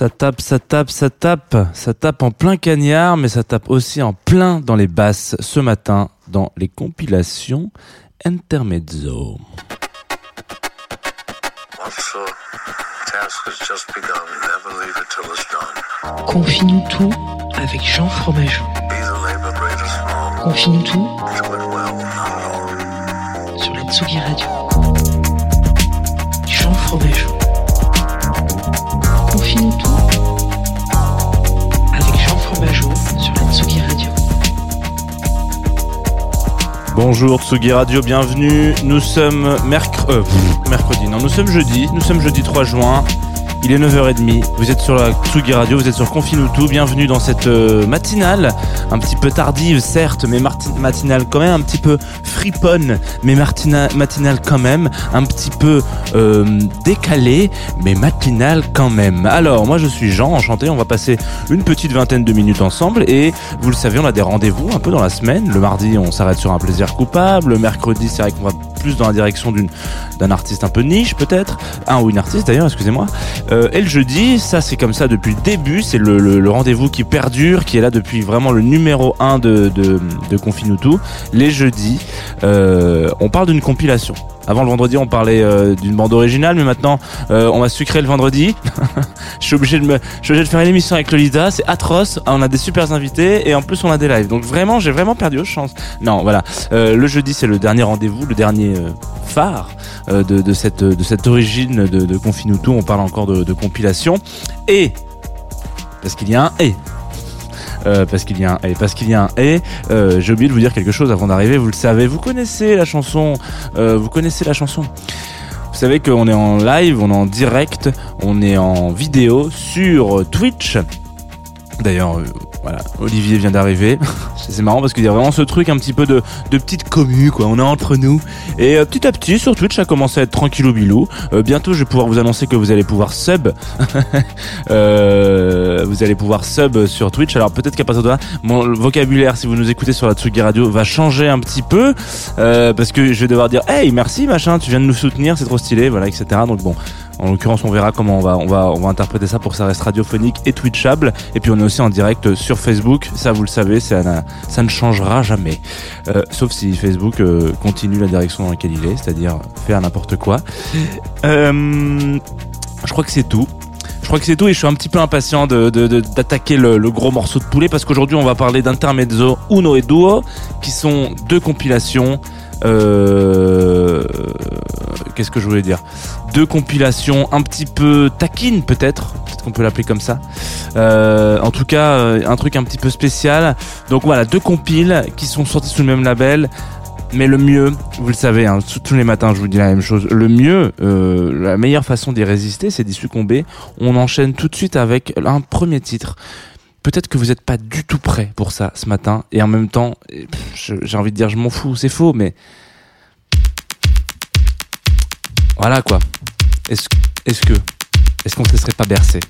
Ça tape, ça tape, ça tape, ça tape en plein cagnard, mais ça tape aussi en plein dans les basses ce matin dans les compilations Intermezzo. Confie-nous tout avec Jean Fromageau. Confie-nous tout sur la Tsugi Radio. Jean Fromageau. Confie-nous tout sur Radio. Bonjour Tsugi Radio, bienvenue. Nous sommes mercredi, mercredi, non, nous sommes jeudi, nous sommes jeudi 3 juin. Il est 9h30, vous êtes sur la Tsugi Radio, vous êtes sur Confine bienvenue dans cette euh, matinale, un petit peu tardive certes, mais matinale quand même, un petit peu friponne, mais matinale quand même, un petit peu euh, décalée, mais matinale quand même. Alors, moi je suis Jean, enchanté, on va passer une petite vingtaine de minutes ensemble et vous le savez, on a des rendez-vous un peu dans la semaine. Le mardi, on s'arrête sur un plaisir coupable. Le mercredi, c'est vrai qu'on va plus dans la direction d'une d'un artiste un peu niche peut-être, un ou une artiste d'ailleurs, excusez-moi. Euh, et le jeudi, ça c'est comme ça depuis le début, c'est le, rendez-vous qui perdure, qui est là depuis vraiment le numéro 1 de, de, Confinutu. Les jeudis, euh, on parle d'une compilation. Avant le vendredi, on parlait euh, d'une bande originale, mais maintenant, on va sucrer le vendredi. je suis obligé de faire une émission avec Lolita, c'est atroce. On a des super invités et en plus on a des lives. Donc vraiment, j'ai vraiment perdu aux chances. Non, voilà. Le jeudi, c'est le dernier rendez-vous, le dernier phare de, cette origine de, de. On parle encore de, de compilation et parce qu'il y a un et. Euh, parce qu'il y a un et parce qu'il y a un et euh, j'ai oublié de vous dire quelque chose avant d'arriver vous le savez vous connaissez la chanson euh, vous connaissez la chanson vous savez qu'on est en live, on est en direct, on est en vidéo sur Twitch. D'ailleurs, euh, voilà, Olivier vient d'arriver. C'est marrant parce qu'il y a vraiment ce truc un petit peu de, de petite commu, quoi. On est entre nous. Et euh, petit à petit, sur Twitch, ça commence à être tranquillou bilou. Euh, bientôt, je vais pouvoir vous annoncer que vous allez pouvoir sub. Vous allez pouvoir sub sur Twitch. Alors peut-être qu'à partir de là, mon vocabulaire, si vous nous écoutez sur la Tsugi Radio, va changer un petit peu. Parce que je vais devoir dire hey merci machin tu viens de nous soutenir c'est trop stylé voilà etc donc bon en l'occurrence on verra comment on va interpréter ça pour que ça reste radiophonique et twitchable. Et puis on est aussi en direct sur Facebook. Ça vous le savez ça, ne changera jamais. Euh, sauf si Facebook euh, continue la direction dans laquelle il est c'est-à-dire faire n'importe quoi. Euh, je crois que c'est tout. Je crois que c'est tout et je suis un petit peu impatient d'attaquer le, gros morceau de poulet parce qu'aujourd'hui on va parler d'Intermezzo Uno et Duo qui sont deux compilations. Qu'est-ce que je voulais dire? Deux compilations un petit peu taquines peut-être, peut-être qu'on peut l'appeler comme ça. Euh, en tout cas, euh, un truc un petit peu spécial. Donc voilà, deux compiles qui sont sortis sous le même label. Mais le mieux, vous le savez, hein, tous- les matins je vous dis la même chose, le mieux, euh, la meilleure façon d'y résister, c'est d'y succomber. On enchaîne tout de suite avec un premier titre. Peut-être que vous n'êtes pas du tout prêt pour ça ce matin, et en même temps, j'ai envie de dire je m'en fous, c'est faux, mais voilà quoi. Est-ce est-ce que est-ce qu'on ne se laisserait pas bercer?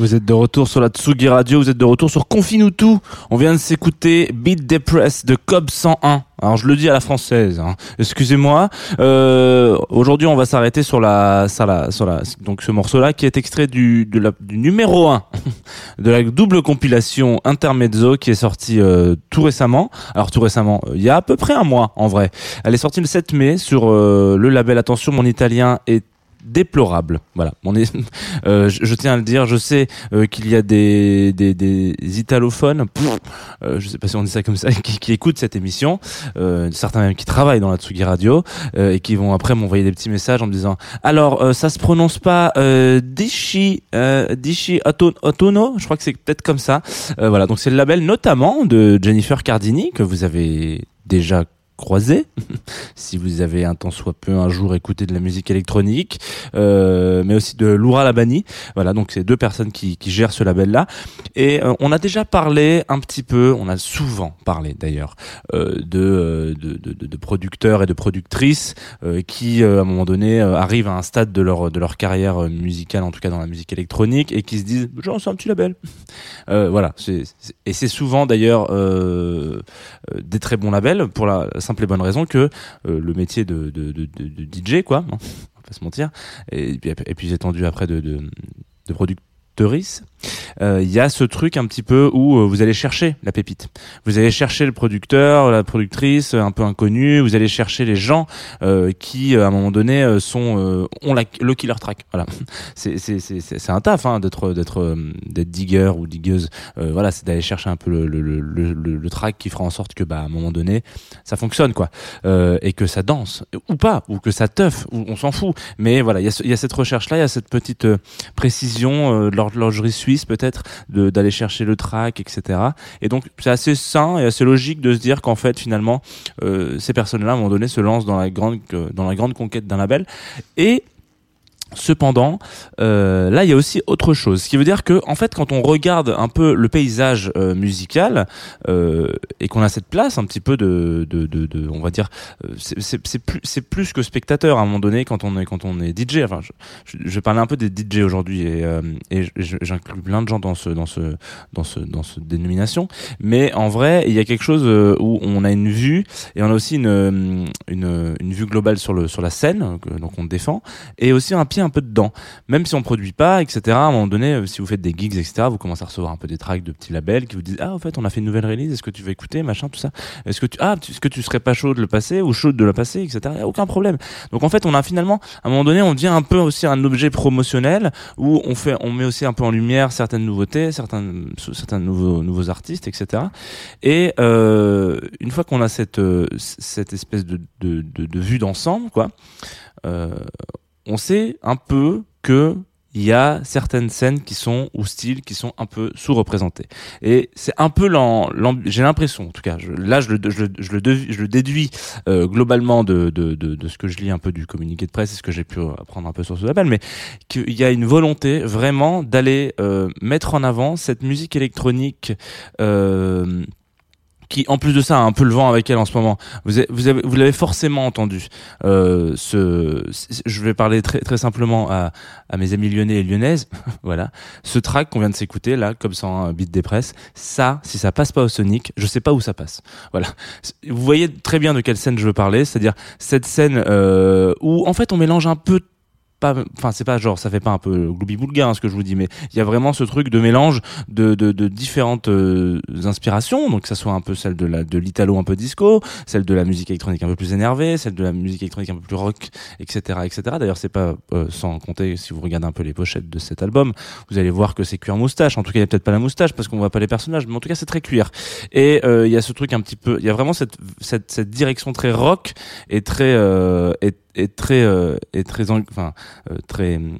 Vous êtes de retour sur la Tsugi Radio, vous êtes de retour sur Confine tout. On vient de s'écouter Beat Depress de Cobb 101. Alors je le dis à la française, hein. excusez-moi. Euh, Aujourd'hui, on va s'arrêter sur la, sur la, sur la, donc ce morceau-là qui est extrait du, du numéro 1 de la double compilation Intermezzo qui est sortie euh, tout récemment. Alors tout récemment, euh, il y a à peu près un mois en vrai. Elle est sortie le 7 mai sur euh, le label Attention, mon italien est déplorable. Voilà. On est, euh, je, je tiens à le dire. Je sais euh, qu'il y a des, des, des italophones, pff, euh, je sais pas si on dit ça comme ça, qui, qui écoutent cette émission. Euh, certains même qui travaillent dans la Tsugi Radio euh, et qui vont après m'envoyer des petits messages en me disant alors euh, ça se prononce pas Dishi Dishi Autono. Je crois que c'est peut-être comme ça. Voilà. Donc c'est le label notamment de Jennifer Cardini que vous avez déjà croisé. Si vous avez un temps soit peu un jour écouté de la musique électronique euh, mais aussi de Laura Labani. Voilà donc c'est deux personnes qui, gèrent ce label là et euh, on a déjà parlé un petit peu on a souvent parlé d'ailleurs euh, de, de, producteurs et de productrices qui à un moment donné arrivent à un stade de leur de leur carrière musicale en tout cas dans la musique électronique et qui se disent genre c'est un petit label. Voilà et c'est souvent d'ailleurs des très bons labels pour la simple et bonne raison que euh, le métier de, DJ quoi on va pas se mentir et puis et puis étendu après de de, de productrice euh, il y a ce truc un petit peu où euh, vous allez chercher la pépite. Vous allez chercher le producteur la productrice euh, un peu inconnue vous allez chercher les gens euh, qui euh, à un moment donné euh, sont euh, ont la, le killer track. Voilà. C'est un taf hein, d'être d'être euh, digger ou digueuse. Euh, voilà c'est d'aller chercher un peu le track qui fera en sorte que bah à un moment donné ça fonctionne quoi. Euh, et que ça danse. Ou pas ou que ça teuf ou on s'en fout. Mais voilà il y a y a cette recherche là il y a cette petite euh, précision euh, de l'horlogerie suisse peut-être d'aller chercher le track etc et donc c'est assez sain et assez logique de se dire qu'en fait finalement euh, ces personnes là à un moment donné se lancent dans la grande euh, dans la grande conquête d'un label. Et Cependant, euh, là, il y a aussi autre chose. Ce qui veut dire que, en fait, quand on regarde un peu le paysage euh, musical euh, et qu'on a cette place un petit peu de, de, de, on va dire, c'est plus, plus que spectateur à un moment donné quand on est quand on est DJ. Enfin, je, je, je vais parler un peu des DJ aujourd'hui et, j'inclus plein de gens dans ce dans ce dans ce dans ce dénomination. Mais en vrai, il y a quelque chose où on a une vue et on a aussi une une, une vue globale sur le sur la scène, donc on défend et aussi un pied un peu dedans. Même si on produit pas, etc. À un moment donné, euh, si vous faites des gigs, etc., vous commencez à recevoir un peu des tracks de petits labels qui vous disent ah en fait on a fait une nouvelle release, est-ce que tu veux écouter, machin, tout ça. Est-ce que tu ah est-ce que tu serais pas chaud de le passer ou chaud de le passer, etc. Y a aucun problème. Donc en fait on a finalement à un moment donné on devient un peu aussi un objet promotionnel où on fait on met aussi un peu en lumière certaines nouveautés, certains nouveaux nouveaux artistes, etc. Et euh, une fois qu'on a cette euh, cette espèce de de, de, de vue d'ensemble quoi. Euh, on sait un peu que il y a certaines scènes qui sont ou styles qui sont un peu sous-représentés. Et c'est un peu j'ai l'impression en tout cas je, là je le, je, le, je le déduis euh, globalement de, de, de, de ce que je lis un peu du communiqué de presse et ce que j'ai pu apprendre un peu sur ce label mais qu'il y a une volonté vraiment d'aller euh, mettre en avant cette musique électronique euh, qui en plus de ça a un peu le vent avec elle en ce moment. Vous avez, vous avez, vous l'avez forcément entendu. Euh, ce, je vais parler très très simplement à, à mes amis lyonnais et lyonnaises. voilà, ce track qu'on vient de s'écouter là, comme ça, un beat des presses. Ça, si ça passe pas au Sonic, je sais pas où ça passe. Voilà. Vous voyez très bien de quelle scène je veux parler, c'est-à-dire cette scène euh, où en fait on mélange un peu pas enfin c'est pas genre ça fait pas un peu gloubi boulga hein, ce que je vous dis mais il y a vraiment ce truc de mélange de de, de différentes euh, inspirations. Donc que ça soit un peu celle de la de l'italo un peu disco celle de la musique électronique un peu plus énervée celle de la musique électronique un peu plus rock etc etc d'ailleurs c'est pas euh, sans compter si vous regardez un peu les pochettes de cet album vous allez voir que c'est cuir moustache. En tout cas il y a peut-être pas la moustache parce qu'on voit pas les personnages mais en tout cas c'est très cuir. Et euh, il y a ce truc un petit peu il y a vraiment cette cette cette direction très rock et très euh, et, et très euh, et très en- enfin euh, très euh,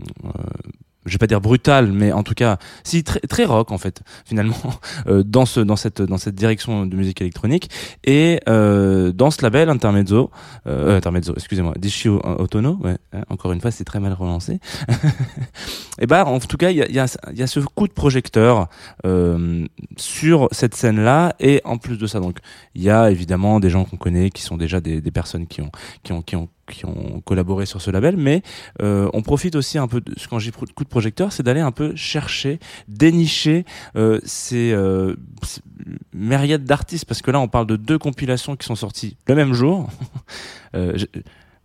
je vais pas dire brutal mais en tout cas si très très rock en fait finalement euh, dans ce dans cette dans cette direction de musique électronique. Et euh, dans ce label Intermezzo euh, Intermezzo excusez-moi Dishio Autono ouais hein, encore une fois c'est très mal relancé. Et bah en tout cas il y a il y a y a ce coup de projecteur sur cette scène là et en plus de ça donc il y a évidemment des gens qu'on connaît qui sont déjà des, des personnes qui ont qui ont qui ont qui ont collaboré sur ce label, mais euh, on profite aussi un peu, de, quand j'ai coup de projecteur, c'est d'aller un peu chercher, dénicher euh, euh, ces myriades d'artistes, parce que là on parle de deux compilations qui sont sorties le même jour.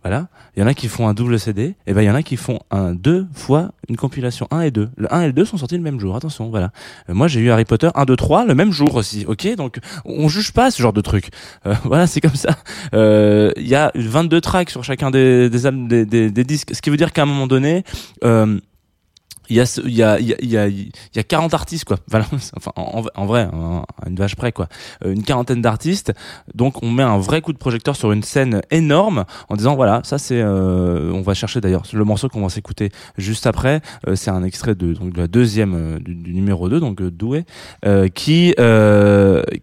Voilà, il y en a qui font un double CD, et ben il y en a qui font un deux fois une compilation 1 et 2. Le 1 et le 2 sont sortis le même jour, attention, voilà. Euh, moi j'ai eu Harry Potter 1 2 3 le même jour aussi. OK? Donc on juge pas ce genre de truc. Euh, voilà, c'est comme ça. Euh, il y a 22 tracks sur chacun des des, des, des disques, ce qui veut dire qu'à un moment donné euh, il y a il y a il y a il y a il y a 40 artistes quoi. Enfin en, en vrai hein, une vache près quoi. Euh, une quarantaine d'artistes. Donc on met un vrai coup de projecteur sur une scène énorme en disant voilà ça c'est euh, on va chercher d'ailleurs le morceau qu'on va s'écouter juste après. Euh, c'est un extrait de donc de la deuxième euh, du, numéro 2 donc euh, Doué qui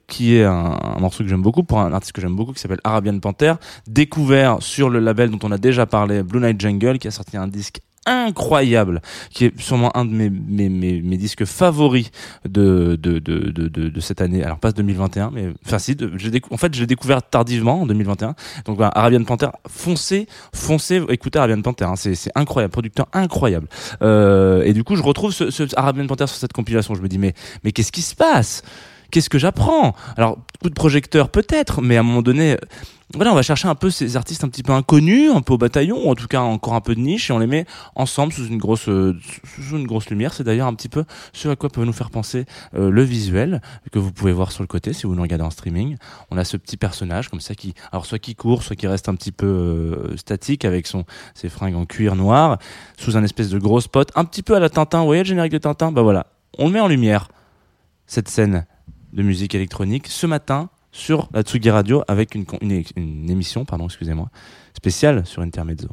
qui est un morceau que j'aime beaucoup pour un artiste que j'aime beaucoup qui s'appelle Arabian Panther découvert sur le label dont on a déjà parlé Blue Night Jungle qui a sorti un disque incroyable qui est sûrement un de mes, mes, mes, mes disques favoris de, de, de, de, de, cette année. Alors pas 2021 mais enfin si de, décou- en fait je l'ai découvert tardivement en 2021 donc voilà, Arabian Panther foncez foncez écoutez Arabian Panther hein, c'est, c'est incroyable producteur incroyable. Euh, et du coup je retrouve ce, ce Arabian Panther sur cette compilation. Je me dis mais mais qu'est-ce qui se passe? Qu'est-ce que j'apprends? Alors coup de projecteur peut-être mais à un moment donné voilà, on va chercher un peu ces artistes un petit peu inconnus, un peu au bataillon, ou en tout cas encore un peu de niche, et on les met ensemble sous une grosse, euh, sous une grosse lumière. C'est d'ailleurs un petit peu ce à quoi peut nous faire penser euh, le visuel que vous pouvez voir sur le côté si vous nous regardez en streaming. On a ce petit personnage comme ça qui, alors soit qui court, soit qui reste un petit peu euh, statique avec son ses fringues en cuir noir, sous un espèce de gros spot, un petit peu à la Tintin. Vous voyez le générique de Tintin? Bah voilà, on le met en lumière cette scène de musique électronique ce matin sur la Tsugi Radio avec une, émission, pardon, excusez-moi, spéciale sur Intermezzo.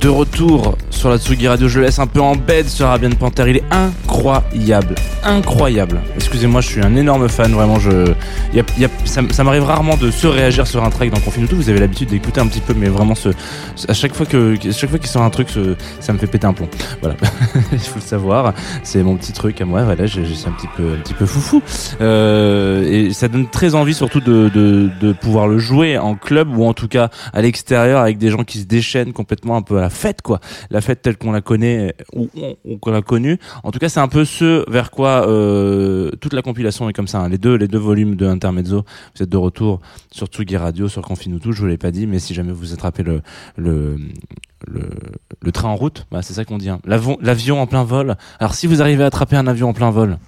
De retour sur la Tsugi Radio. Je le laisse un peu en bed ce Arabian Panther. Il est incroyable. Incroyable. Excusez-moi, je suis un énorme fan. Vraiment, je. y a- y a- ça, ça m'arrive rarement de se réagir sur un track dans Confine tout. Vous avez l'habitude d'écouter un petit peu, mais vraiment, ce, à chaque fois que, à chaque fois qu'il sort un truc, ce- ça me fait péter un plomb. Voilà. Il faut le savoir. C'est mon petit truc à moi. Voilà, je, je suis un petit peu, un petit peu foufou. Euh, et ça donne très envie, surtout, de, de, de pouvoir le jouer en club ou en tout cas à l'extérieur avec des gens qui se déchaînent complètement un peu à la fête, quoi. La fête telle qu'on la connaît ou, ou- qu'on l'a connue. En tout cas, c'est un peu ce vers quoi euh, toute la compilation est comme ça. hein. Les deux, volumes de Intermezzo. Vous êtes de retour sur Tsugi Radio, sur Confinutu. Je vous l'ai pas dit, mais si jamais vous attrapez le train en route, bah, c'est ça qu'on dit. hein. L'avion, en plein vol. Alors, si vous arrivez à attraper un avion en plein vol,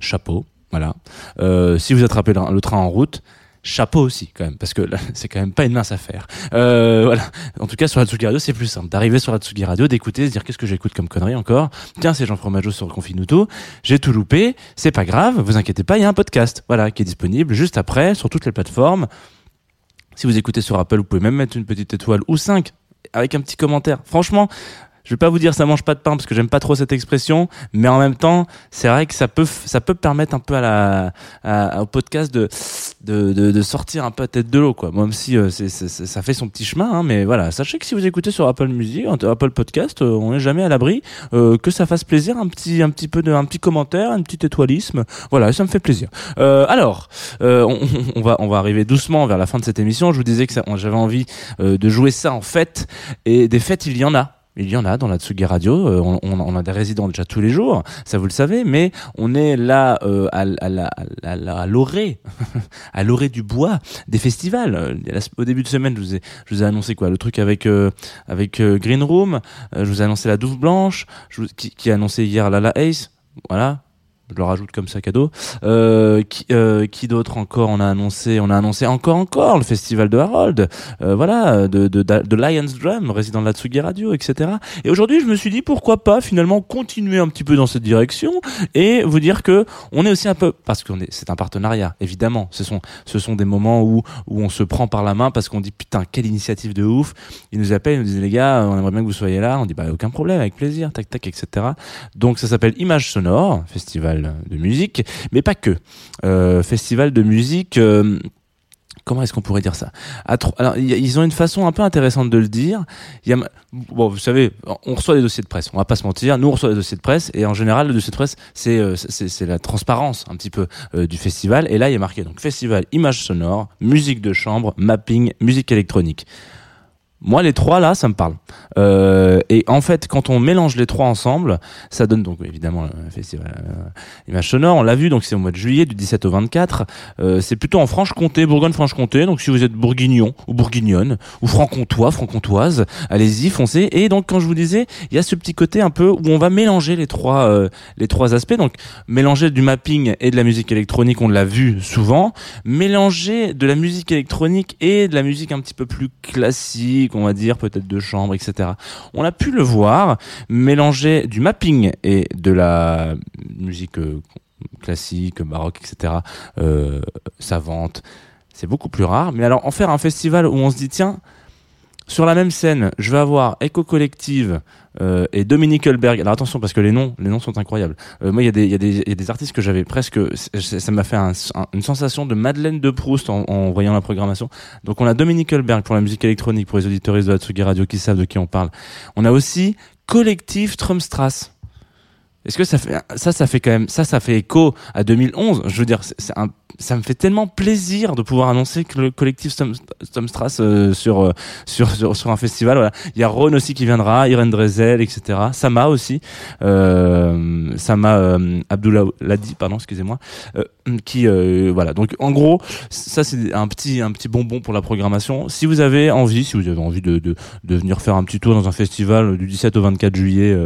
chapeau, voilà. Euh, si vous attrapez le train en route, chapeau aussi quand même, parce que c'est quand même pas une mince affaire. Euh, voilà. En tout cas, sur la Tsugi Radio, c'est plus simple d'arriver sur la Tsugi Radio, d'écouter, se dire qu'est-ce que j'écoute comme connerie encore? Tiens, c'est Jean Fromageau sur Confinuto. J'ai tout loupé. C'est pas grave. Vous inquiétez pas, il y a un podcast, voilà, qui est disponible juste après sur toutes les plateformes. Si vous écoutez sur Apple, vous pouvez même mettre une petite étoile ou cinq avec un petit commentaire. Franchement, je vais pas vous dire ça mange pas de pain parce que j'aime pas trop cette expression, mais en même temps, c'est vrai que ça peut ça peut permettre un peu à la à- au podcast de de, de de sortir un peu à tête de l'eau quoi. Même si euh, c'est, ça fait son petit chemin, hein, mais voilà, sachez que si vous écoutez sur Apple Music, Apple Podcast, euh, on n'est jamais à l'abri euh, que ça fasse plaisir un petit un petit peu de un petit commentaire, un petit étoilisme. Voilà, ça me fait plaisir. Euh, alors, euh, on, on va on va arriver doucement vers la fin de cette émission. Je vous disais que j'avais envie de jouer ça en fête et des fêtes il y en a. Il y en a dans la Tsugi Radio, euh, on, on- a des résidents déjà tous les jours, ça vous le savez, mais on est là euh, à, à la- la- l'orée, à l'orée du bois des festivals. Euh, la- Au début de semaine, je vous ai, je vous ai annoncé quoi, le truc avec euh, avec euh, Green Room, je vous ai annoncé la Douve Blanche, je vous- qui, qui a annoncé hier Lala Ace, voilà. Je le rajoute comme ça cadeau. Euh, qui euh, d'autre encore On a annoncé, on a annoncé encore encore le festival de Harold, euh, voilà, de, de, de Lions Drum, résident de la Tsugi Radio, etc. Et aujourd'hui, je me suis dit pourquoi pas finalement continuer un petit peu dans cette direction et vous dire que on est aussi un peu parce qu'on est, c'est un partenariat évidemment. Ce sont ce sont des moments où où on se prend par la main parce qu'on dit putain quelle initiative de ouf. Ils nous appellent, ils nous disent les gars, on aimerait bien que vous soyez là. On dit bah aucun problème, avec plaisir, tac tac, etc. Donc ça s'appelle Image Sonore, festival de musique, mais pas que. Euh, festival de musique. euh, Comment est-ce qu'on pourrait dire ça? Alors, ils ont une façon un peu intéressante de le dire. Bon, vous savez, on reçoit des dossiers de presse. On va pas se mentir. Nous, on reçoit des dossiers de presse, et en général, le dossier de presse, c'est euh, c'est la transparence un petit peu du festival. Et là, il y a marqué donc festival, image sonore, musique de chambre, mapping, musique électronique. Moi, les trois là, ça me parle. Euh, et en fait, quand on mélange les trois ensemble, ça donne donc évidemment le festival euh, Image Sonore. On l'a vu, donc c'est au mois de juillet, du 17 au 24. Euh, c'est plutôt en Franche-Comté, Bourgogne-Franche-Comté. Donc si vous êtes bourguignon ou bourguignonne ou franc-comtois, franc-comtoise, allez-y, foncez. Et donc quand je vous disais, il y a ce petit côté un peu où on va mélanger les trois euh, les trois aspects. Donc mélanger du mapping et de la musique électronique, on l'a vu souvent. Mélanger de la musique électronique et de la musique un petit peu plus classique, on va dire peut-être de chambre, etc. On a pu le voir mélanger du mapping et de la musique euh, classique, baroque, etc. euh, savante. C'est beaucoup plus rare. Mais alors en faire un festival où on se dit tiens sur la même scène, je vais avoir Echo Collective euh, et Dominique Hulberg. Alors attention parce que les noms, les noms sont incroyables. Euh, moi, il y a des, il y y a des artistes que j'avais presque, ça m'a fait un- un- une sensation de Madeleine de Proust en, en voyant la programmation. Donc on a Dominique Hulberg pour la musique électronique pour les auditeuristes de la Tsugi Radio qui savent de qui on parle. On a aussi Collectif Trumstrass. Est-ce que ça fait ça ça fait quand même ça ça fait écho à 2011 je veux dire c'est un ça me fait tellement plaisir de pouvoir annoncer que le collectif Stom- Stomstrass euh, sur, euh, sur sur sur un festival voilà. Il y a Ron aussi qui viendra Irene Drezel etc Sama aussi euh, Sama euh, Abdullah Ladi pardon excusez-moi euh, qui euh, voilà. Donc en gros ça c'est un petit un petit bonbon pour la programmation. Si vous avez envie si vous avez envie de de, de venir faire un petit tour dans un festival du 17 au 24 juillet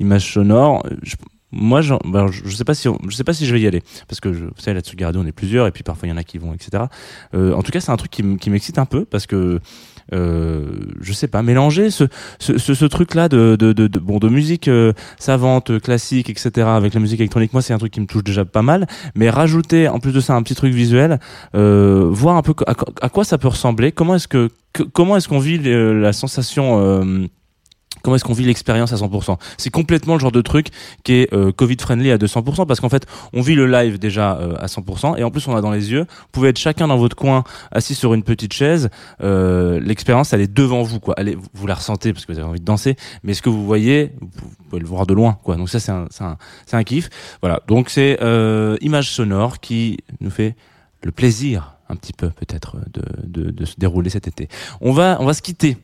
Image Sonore je- moi, j'en- bah, alors, je, je sais pas si je sais pas si je vais y aller parce que je, vous savez là-dessus, on est plusieurs et puis parfois il y en a qui vont, etc. Euh, en tout cas, c'est un truc qui, m'excite un peu parce que euh, je sais pas, mélanger ce, ce, ce, ce truc-là de, de, de, bon, de musique euh, savante, euh, classique, etc. avec la musique électronique. Moi, c'est un truc qui me touche déjà pas mal, mais rajouter en plus de ça un petit truc visuel, euh, voir un peu à, quoi- ça peut ressembler, comment est-ce que, comment est-ce qu'on vit euh, la sensation. Comment est-ce qu'on vit l'expérience à 100% C'est complètement le genre de truc qui est euh, Covid friendly à 200% parce qu'en fait on vit le live déjà euh, à 100% et en plus on a dans les yeux. Vous pouvez être chacun dans votre coin assis sur une petite chaise. Euh, L'expérience elle est devant vous quoi. Vous- la ressentez parce que vous avez envie de danser, mais ce que vous voyez vous pouvez le voir de loin quoi. Donc ça c'est un, kiff. Voilà. Donc c'est image sonore qui nous fait le plaisir un petit peu peut-être de, se dérouler cet été. On va on va se quitter.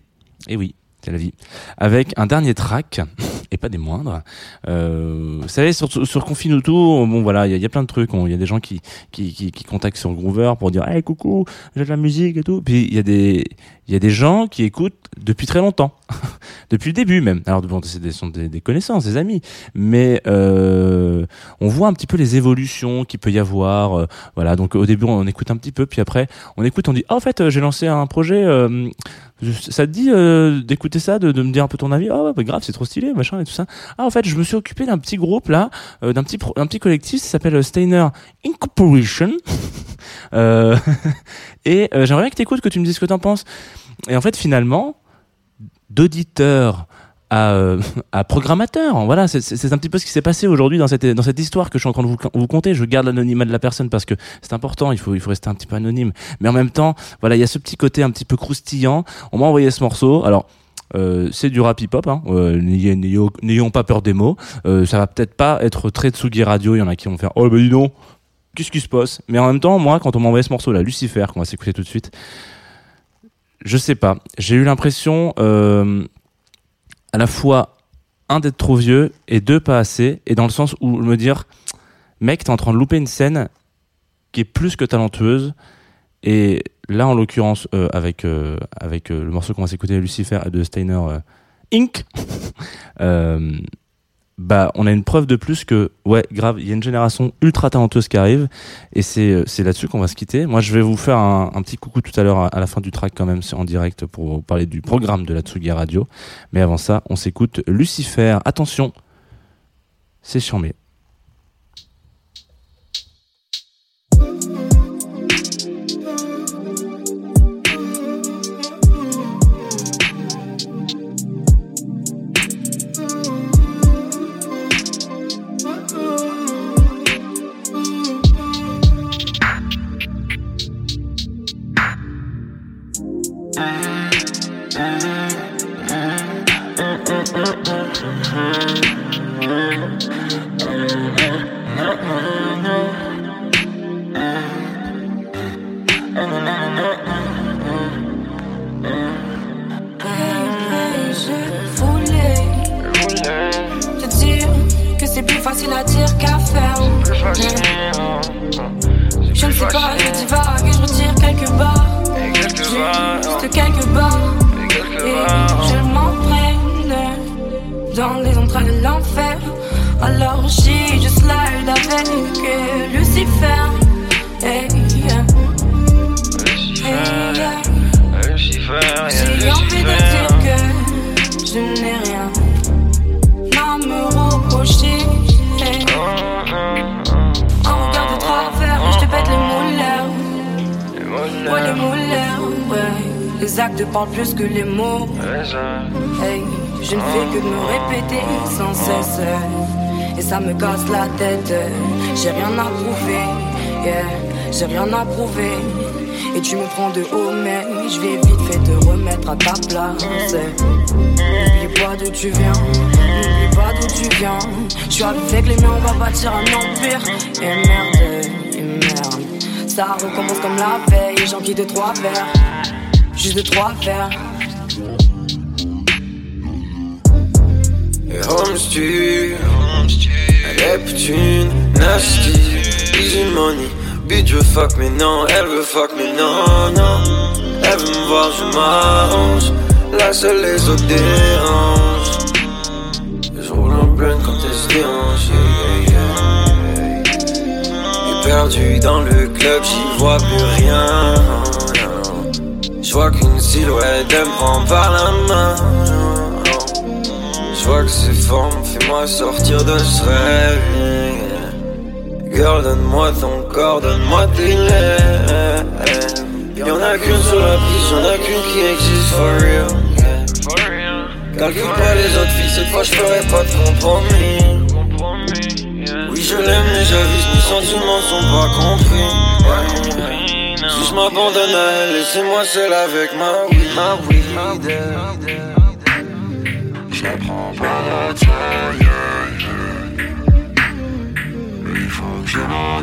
Et oui, c'est la vie. Avec un dernier track, et pas des moindres. Euh, vous savez, sur, sur Confinuto, bon voilà, il y, a- plein de trucs. Il y a des gens qui, qui, qui, qui contactent sur Groover pour dire Hey coucou, j'ai de la musique et tout. Puis il y, a des- y a des gens qui écoutent depuis très longtemps. depuis le début même. Alors bon, c'est des, sont des, des connaissances, des amis. Mais euh, on voit un petit peu les évolutions qu'il peut y avoir. euh, voilà, donc au début on écoute un petit peu, puis après on écoute, on dit Ah, en fait, euh, j'ai lancé un projet. Ça te dit euh, d'écouter ça, de, de me dire un peu ton avis? Ah ouais, bah, grave, c'est trop stylé, machin et tout ça. Ah en fait, je me suis occupé d'un petit groupe là, euh, d'un petit pro- un petit collectif, ça s'appelle euh, Steiner Incorporation. Euh, et euh, j'aimerais bien que t'écoutes, que tu me dises ce que t'en penses. Et en fait, finalement, d'auditeur à, euh, à programmateur. Voilà, c'est- un petit peu ce qui s'est passé aujourd'hui dans cette, dans cette histoire que je suis en train de vous, vous conter. Je garde l'anonymat de la personne parce que c'est important, il faut, il faut rester un petit peu anonyme. Mais en même temps, voilà, il y a ce petit côté un petit peu croustillant. On m'a envoyé ce morceau. Alors, euh, c'est du rap hip-hop, hein. Euh, n'ayons pas peur des mots. Euh, ça va peut-être pas être très Tsugi Radio, il y en a qui vont faire « Oh, bah dis donc, qu'est-ce qui se passe ?» Mais en même temps, moi, quand on m'a envoyé ce morceau-là, Lucifer, qu'on va s'écouter tout de suite, je sais pas. J'ai eu l'impression, à la fois, un, d'être trop vieux, et deux, pas assez, et dans le sens où me dire, mec, t'es en train de louper une scène qui est plus que talentueuse, et là, en l'occurrence, euh, avec, euh, avec euh, le morceau qu'on va s'écouter, Lucifer de Steiner euh, Inc., bah, on a une preuve de plus que, ouais, grave, il y a une génération ultra talentueuse qui arrive, et c'est euh, c'est là-dessus qu'on va se quitter. Moi, je vais vous faire un, petit coucou tout à l'heure à, à la fin du track quand même, en direct pour vous parler du programme de la Tsugi Radio. Mais avant ça, on s'écoute Lucifer. Attention, c'est charmé. C'est plus facile à dire qu'à faire. Je ne sais pas, je divague et je retire quelques barres. Juste quelques barres. Et je m'entraîne dans les entrailles de l'enfer. Alors j'ai je slide avec Lucifer. Hey, yeah. Hey, yeah. J'ai envie Un regard de travers, je te pète les. Ouais, les ouais. Les actes parlent plus que les mots. Je ne fais que me répéter sans cesse. Et ça me casse la tête. J'ai rien à prouver. Yeah, j'ai rien à prouver. Et tu me prends de haut, mais je vais vite fait te remettre à ta place. N'oublie pas d'où tu viens, tu viens. Je suis avec les miens, on va bâtir un empire. Et merde, et merde. Ça recommence comme la veille, j'en quitte de trois verres. Juste de trois verres. Et home stu, Neptune, nasty, easy money. Bitch veut fuck mais non, elle veut fuck mais non, non. Elle veut me voir, je m'arrange. Là seul les autres dérangent. Quand elle se dérange. yeah, perdu dans le club, j'y vois plus rien. Je vois qu'une silhouette, elle me prend par la main. Je vois que ces formes, fais-moi sortir de ce rêve. Girl, donne-moi ton corps, donne-moi tes lèvres. Y'en a qu'une sur la piste, y'en a qu'une qui existe for real. Calcule pas les autres filles, cette fois je ferai pas de compromis. Oui, je l'aime, mais j'avise, mes sentiments sont pas compris. Si je m'abandonne à elle, laissez-moi seul avec ma weed, ma weed. Je la prends pas la taille. Il faut que je m'en